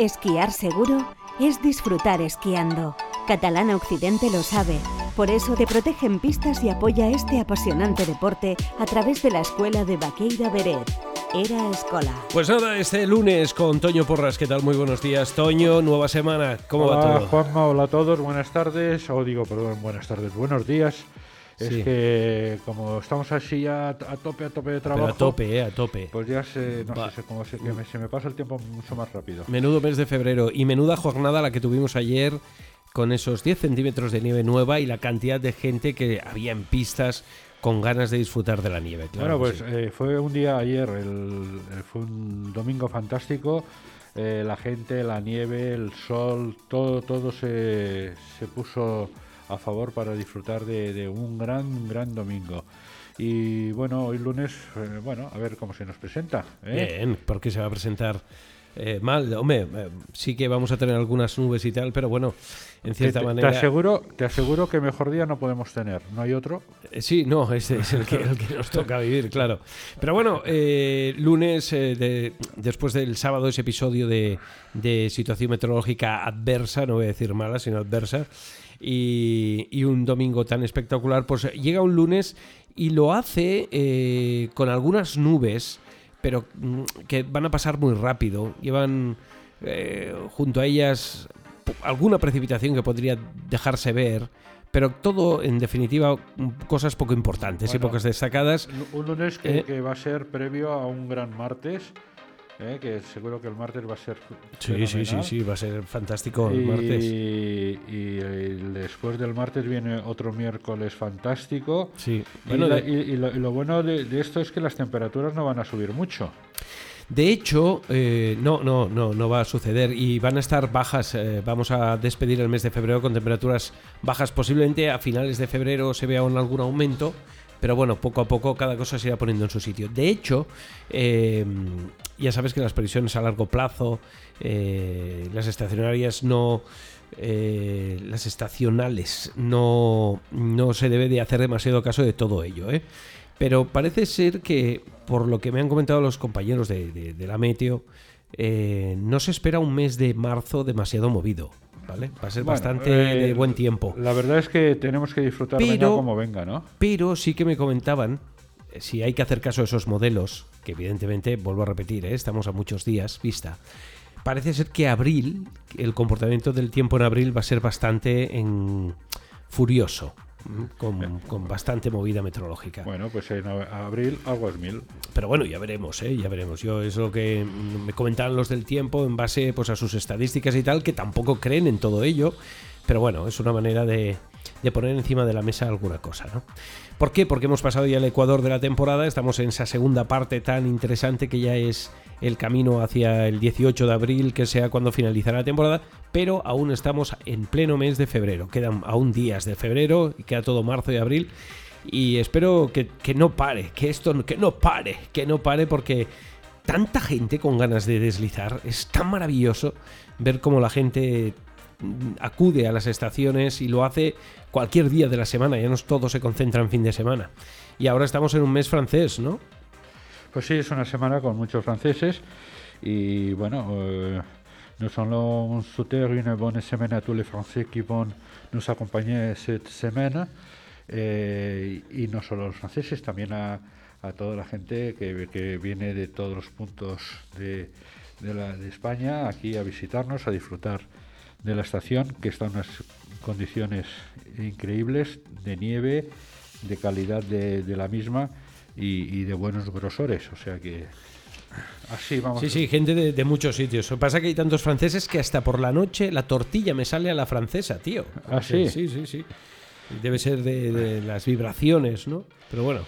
Esquiar seguro es disfrutar esquiando. Catalana Occidente lo sabe. Por eso te protege en pistas y apoya este apasionante deporte a través de la escuela de Baqueira Beret. Era Escola. Pues nada, este lunes con Toño Porras. ¿Qué tal? Muy buenos días. Toño, nueva semana. ¿Cómo hola, va todo? Juanma, hola a todos. Buenas tardes. O digo, perdón, buenas tardes. Buenos días. Es Sí. que como estamos así ya a tope, a tope de Pero trabajo, a tope, eh, a tope. pues ya se, no sé, se- como se, que me, se me pasa el tiempo mucho más rápido. Menudo mes de febrero y menuda jornada la que tuvimos ayer con esos 10 centímetros de nieve nueva y la cantidad de gente que había en pistas con ganas de disfrutar de la nieve. claro bueno, pues sí. eh, fue un día ayer, el- el- fue un domingo fantástico. eh, la gente, la nieve, el sol, todo, todo se, se puso a favor para disfrutar de, de un gran, gran domingo. Y bueno, hoy lunes, eh, bueno, a ver cómo se nos presenta. ¿eh? Bien, porque se va a presentar eh, mal. Hombre, eh, sí que vamos a tener algunas nubes y tal, pero bueno, en Te, cierta te- te manera... aseguro, te aseguro que mejor día no podemos tener, ¿no hay otro? Eh, Sí, no, ese es el que, el que nos toca vivir, claro. Pero bueno, eh, lunes, eh, de- después del sábado, ese episodio de, de situación meteorológica adversa, no voy a decir mala, sino adversa, y, y un domingo tan espectacular, pues llega un lunes y lo hace eh, con algunas nubes, pero mm, que van a pasar muy rápido. Llevan eh, junto a ellas alguna precipitación que podría dejarse ver, pero todo, en definitiva, mm, cosas poco importantes y pocas destacadas. Un lunes que, Eh. que va a ser previo a un gran martes, ¿eh? que seguro que el martes va a ser Sí, sí, sí, sí, va a ser fantástico el y, martes. y, después del martes viene otro miércoles fantástico. Sí, Y bueno, la- de, y- lo, y lo bueno de, de esto es que las temperaturas no van a subir mucho. de hecho, eh, no, no, no, no va a suceder y van a estar bajas. eh, vamos a despedir el mes de febrero con temperaturas bajas. Posiblemente a finales de febrero se vea un- algún aumento, pero bueno, poco a poco cada cosa se irá poniendo en su sitio. De hecho, eh, ya sabes que las previsiones a largo plazo, eh, las estacionarias no. eh, las estacionales no, no se debe de hacer demasiado caso de todo ello, ¿eh? Pero parece ser que, por lo que me han comentado los compañeros de, la Meteo, no se espera un mes de marzo demasiado movido, ¿vale? Va a ser Bueno, bastante eh, de buen tiempo. La verdad es que tenemos que disfrutar Pero- como venga, ¿no? Pero sí que me comentaban, eh, si hay que hacer caso a esos modelos, que evidentemente, vuelvo a repetir, ¿eh? estamos a muchos días vista, parece ser que abril, el comportamiento del tiempo en abril va a ser bastante en- furioso. Con, con bastante movida meteorológica. Bueno, pues en abril aguas mil. Pero bueno, ya veremos, ¿eh? ya veremos. Yo es lo que mm, me comentaban los del tiempo en base pues, a sus estadísticas y tal, que tampoco creen en todo ello. Pero bueno, es una manera de, de poner encima de la mesa alguna cosa, ¿no? ¿Por qué? Porque hemos pasado ya el Ecuador de la temporada, estamos en esa segunda parte tan interesante que ya es el camino hacia el 18 de abril, que sea cuando finalizará la temporada, pero aún estamos en pleno mes de febrero. Quedan aún días de febrero queda todo marzo y abril. Y espero que, que no pare, que esto que no pare, que no pare porque tanta gente con ganas de deslizar, es tan maravilloso ver cómo la gente acude a las estaciones y lo hace cualquier día de la semana, ya no todo se concentra en fin de semana. Y ahora estamos en un mes francés, ¿no? Pues sí, es una semana con muchos franceses y bueno, euh, nous allons souhaiter une bonne semaine à tous les Français qui vont nous accompagner cette semaine eh, y no solo a los franceses, también a, a toda la gente que, que viene de todos los puntos de, de, la- de España aquí a visitarnos, a disfrutar de la estación que está en unas condiciones increíbles de nieve, de calidad de, de la misma y, y de buenos grosores. O sea que así vamos. Sí, sí, gente de, de muchos sitios. Lo que pasa es que hay tantos franceses que hasta por la noche la tortilla me sale a la francesa, tío. ¿Ah, sí? Sí, sí, sí. Debe ser de, de las vibraciones, ¿no? Pero bueno.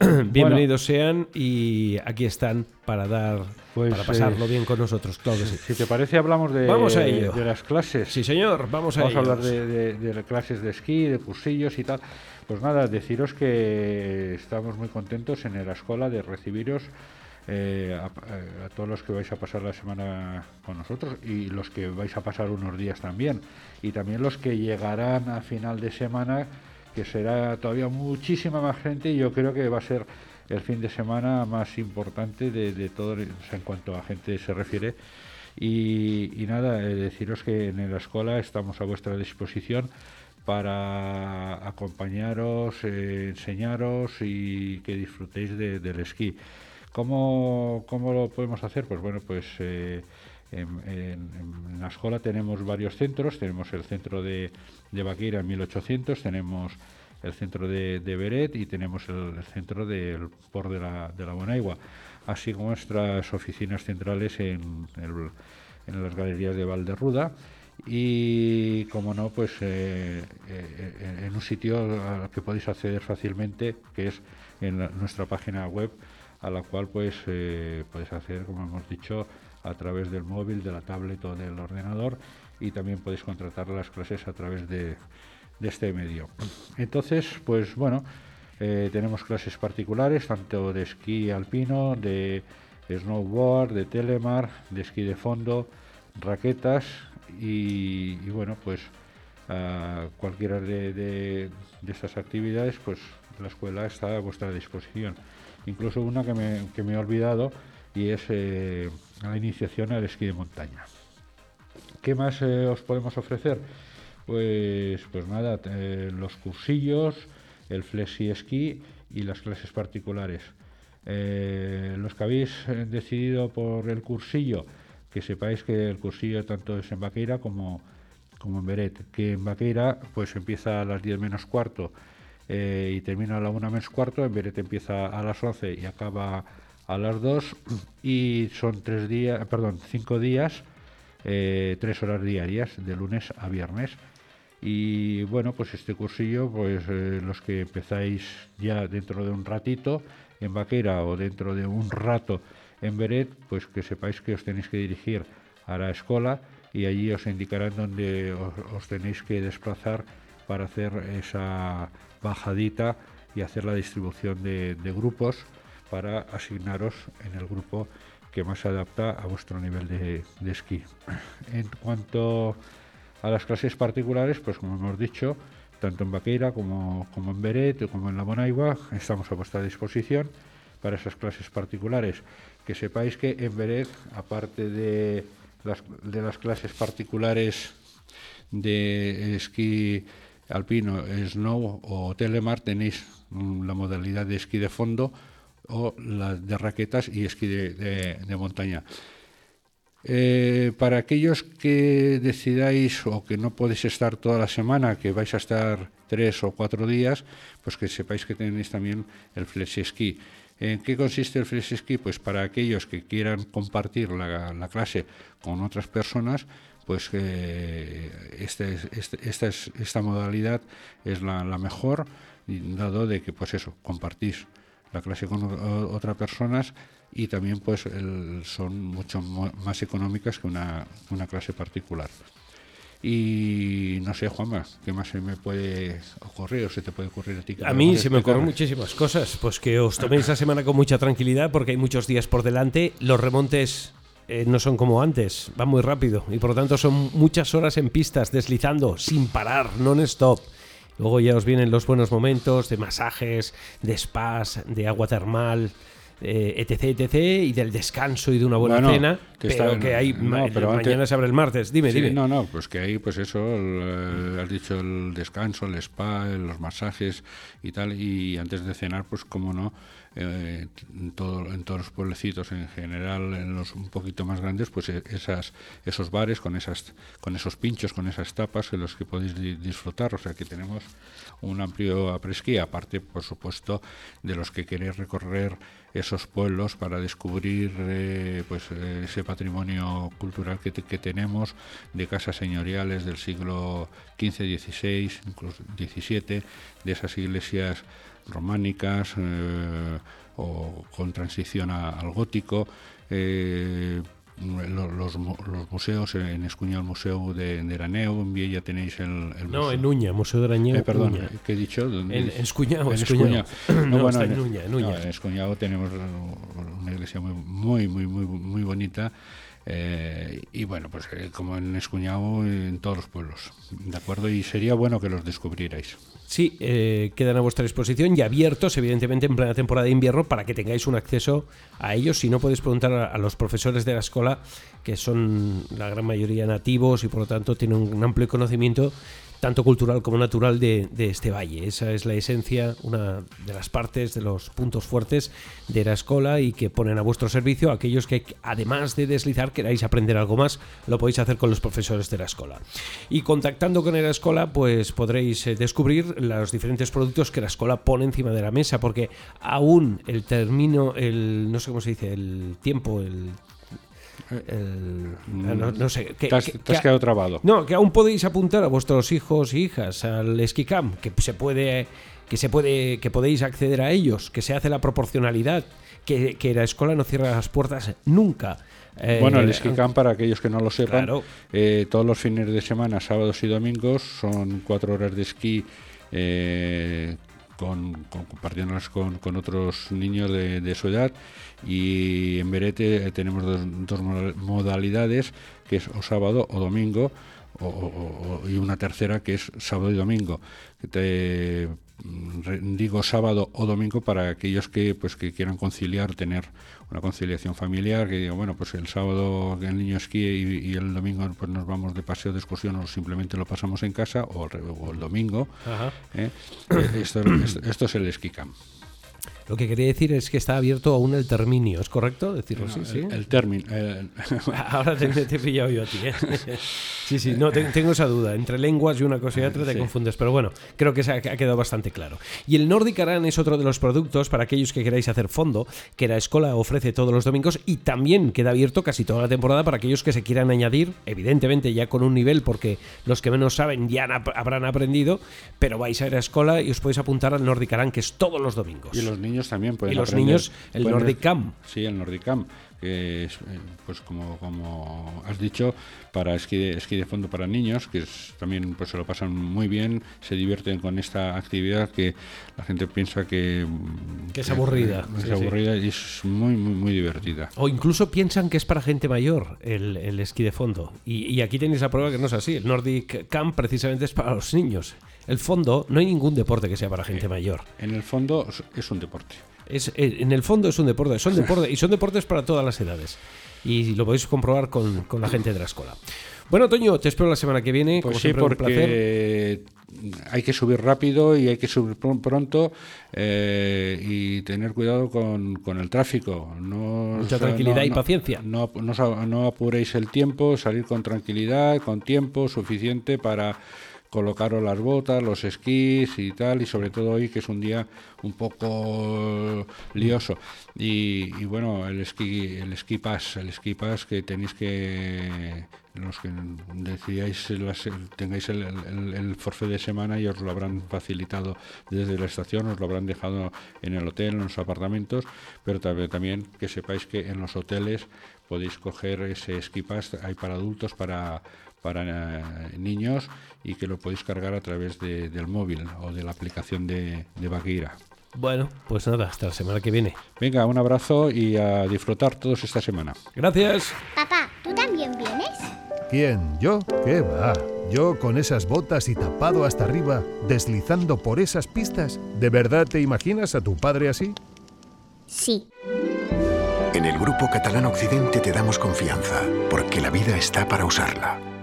Bienvenidos sean y aquí están para dar Pues, para pasarlo eh, bien con nosotros, claro que sí. Si te parece, hablamos de, Vamos a ello. de las clases. Sí, señor, vamos a Vamos a hablar de, de- de las clases de esquí, de cursillos y tal. Pues nada, deciros que estamos muy contentos en la escuela de recibiros eh, a, a todos los que vais a pasar la semana con nosotros y los que vais a pasar unos días también. Y también los que llegarán a final de semana, que será todavía muchísima más gente y yo creo que va a ser el fin de semana más importante de, todo, en cuanto a gente se refiere. Y, nada, eh, deciros que en la escuela estamos a vuestra disposición para acompañaros, eh, enseñaros y que disfrutéis del esquí. ¿Cómo, ¿Cómo, lo podemos hacer? Pues bueno, pues eh, en, la escuela tenemos varios centros. Tenemos el centro de, de en 1800, tenemos el centro de, Beret y tenemos el, centro del Port de la, de la así como nuestras oficinas centrales en, en las galerías de Valderruda y como no pues eh, eh, en un sitio al que podéis acceder fácilmente que es en nuestra página web a la cual pues eh, podéis acceder como hemos dicho a través del móvil de la tablet o del ordenador y también podéis contratar las clases a través de, de este medio. Entonces pues bueno tenemos clases particulares tanto de esquí alpino de snowboard de telemar de esquí de fondo raquetas y, bueno, pues cualquiera de, estas actividades, pues la escuela está a vuestra disposición. Incluso una que me, que me he olvidado y es eh, la iniciación al esquí de montaña. ¿Qué más eh, os podemos ofrecer? Pues, pues nada, eh, los cursillos, el flexi esquí y las clases particulares. los que habéis decidido por el cursillo, que sepáis que el cursillo tanto es en Baqueira como, como en Beret, que en Baqueira pues empieza a las 10 menos cuarto eh, y termina a la 1 menos cuarto, en Beret empieza a las 11 y acaba a las 2 y son tres días, perdón, cinco días, eh, tres horas diarias de lunes a viernes. Y bueno, pues este cursillo, pues eh, los que empezáis ya dentro de un ratito en Baqueira o dentro de un rato en Beret, pues que sepáis que os tenéis que dirigir a la escuela y allí os indicarán dónde os, tenéis que desplazar para hacer esa bajadita y hacer la distribución de, grupos para asignaros en el grupo que más se adapta a vuestro nivel de, esquí. En cuanto a las clases particulares, pues como hemos dicho, tanto en Baqueira como, como en Beret como en La Bonaigua, estamos a vuestra disposición para esas clases particulares que sepáis que en Beret, aparte de las, de las clases particulares de esquí alpino, snow o telemar, tenéis mm, la modalidad de esquí de fondo o la de raquetas y esquí de, montaña. Eh, para aquellos que decidáis o que no podéis estar toda la semana, que vais a estar tres o cuatro días, pues que sepáis que tenéis también el flexi esquí. ¿En qué consiste el ski? Pues para aquellos que quieran compartir la, clase con otras personas, pues eh, este este, esta, esta, modalidad es la, mejor, dado de que pues eso, compartís la clase con otras personas y también pues son mucho más económicas que una clase particular. Y no sé, Juanma, ¿qué más se me puede ocurrir o se te puede ocurrir a ti? A mí se me ocurren muchísimas cosas. Pues que os toméis la semana con mucha tranquilidad porque hay muchos días por delante. Los remontes eh, no son como antes, van muy rápido y por lo tanto son muchas horas en pistas, deslizando, sin parar, non-stop. Luego ya os vienen los buenos momentos de masajes, de spas, de agua termal eh, etc, etc, y del descanso y de una buena cena, que pero que hay mañana se abre el martes. Dime, dime. No, no, pues que hay, pues eso, eh, has dicho el descanso, el spa, los masajes y tal, y antes de cenar, pues como no, eh, en, todo, en todos los pueblecitos en general, en los un poquito más grandes, pues e, esas, esos bares con, esas, con esos pinchos, con esas tapas en los que podéis disfrutar. O sea que tenemos un amplio apresquí, aparte, por supuesto, de los que queréis recorrer esos pueblos para descubrir eh, pues ese patrimonio cultural que, que, tenemos de casas señoriales del siglo XV, XVI, incluso XVII, de esas iglesias románicas eh, o con transición al gótico. Eh, los, los, museos, en Escuña el Museo de, de Eraneo, en Viella tenéis el, el No, en Uña, Museo de Araneo. Eh, perdón, ¿qué he dicho? En, en Escuñao, en Escuñao. No, bueno, en, Uña, en, Uña. No, en Escuñao tenemos una iglesia muy, muy, muy, muy, muy bonita Eh, y bueno, pues eh, como en Escuñado, en todos los pueblos, ¿de acuerdo? Y sería bueno que los descubrierais. Sí, eh, quedan a vuestra disposición y abiertos, evidentemente, en plena temporada de invierno para que tengáis un acceso a ellos. Si no, podéis preguntar a los profesores de la escuela, que son la gran mayoría nativos y por lo tanto tienen un amplio conocimiento tanto cultural como natural de, este valle. Esa es la esencia, una de las partes, de los puntos fuertes de la escuela y que ponen a vuestro servicio aquellos que, además de deslizar, queráis aprender algo más, lo podéis hacer con los profesores de la escuela. Y contactando con la escuela, pues podréis eh, descubrir los diferentes productos que la escuela pone encima de la mesa, porque aún el término, el no sé cómo se dice, el tiempo, el el, no, no, sé. Que, te has, que, te has quedado trabado. No, que aún podéis apuntar a vuestros hijos y hijas al Esquicam, que se puede, que se puede, que podéis acceder a ellos, que se hace la proporcionalidad, que, que la escuela no cierra las puertas nunca. Eh, bueno, el esquí camp, para aquellos que no lo sepan, claro. eh, todos los fines de semana, sábados y domingos, son cuatro horas de esquí eh, compartiéndolas con, otros niños de, su edad. Y en Berete tenemos dos, modalidades que es o sábado o domingo y una tercera que es sábado y domingo. Te digo sábado o domingo para aquellos que pues que quieran conciliar tener una conciliación familiar que digo bueno pues el sábado el niño esquíe y, y, el domingo pues nos vamos de paseo de excursión o simplemente lo pasamos en casa o, o el domingo ¿eh? esto, esto, esto, es el esquí camp lo que quería decir es que está abierto aún el término, ¿es correcto decirlo así? No, sí, el, el término. El... Ahora te, te, he pillado yo a ti. ¿eh? Sí, sí, no, te, tengo esa duda. Entre lenguas y una cosa y otra te sí. confundes, pero bueno, creo que se ha, ha, quedado bastante claro. Y el Nordic Aran es otro de los productos para aquellos que queráis hacer fondo, que la escuela ofrece todos los domingos y también queda abierto casi toda la temporada para aquellos que se quieran añadir, evidentemente ya con un nivel, porque los que menos saben ya habrán aprendido, pero vais a ir a escuela y os podéis apuntar al Nordic Aran, que es todos los domingos. Y los niños también pueden Y los aprender, niños, el Nordic Camp. Sí, el Nordic Camp que es, pues como, como has dicho, para esquí de, esquí de fondo para niños, que es, también pues se lo pasan muy bien, se divierten con esta actividad que la gente piensa que, que es aburrida. Que, es sí, aburrida sí. y es muy, muy, muy divertida. O incluso piensan que es para gente mayor el, el esquí de fondo. Y, y, aquí tenéis la prueba que no es así. El Nordic Camp precisamente es para los niños. El fondo, no hay ningún deporte que sea para gente mayor. En el fondo es un deporte. Es, eh, en el fondo es un deporte, son deportes y son deportes para todas las edades. Y lo podéis comprobar con, con la gente de la escuela. Bueno, Toño, te espero la semana que viene. Pues como sí, siempre, porque hay que subir rápido y hay que subir pronto eh, y tener cuidado con, con el tráfico. No, Mucha tranquilidad no, y paciencia. No, no, no apuréis el tiempo, salir con tranquilidad, con tiempo suficiente para colocaros las botas, los esquís y tal, y sobre todo hoy que es un día un poco lioso. Y, y bueno, el esquí, el esquí pass, el esquí pass que tenéis que los que decidáis las, tengáis el, el, el, de semana y os lo habrán facilitado desde la estación, os lo habrán dejado en el hotel, en los apartamentos, pero también que sepáis que en los hoteles podéis coger ese esquí pass, hay para adultos, para para eh, niños y que lo podéis cargar a través de, del móvil o de la aplicación de, de. Bueno, pues nada, hasta la semana que viene. Venga, un abrazo y a disfrutar todos esta semana. Gracias. Papá, ¿tú también vienes? ¿Quién? ¿Yo? ¿Qué va? ¿Yo con esas botas y tapado hasta arriba, deslizando por esas pistas? ¿De verdad te imaginas a tu padre así? Sí. En el Grupo Catalán Occidente te damos confianza, porque la vida está para usarla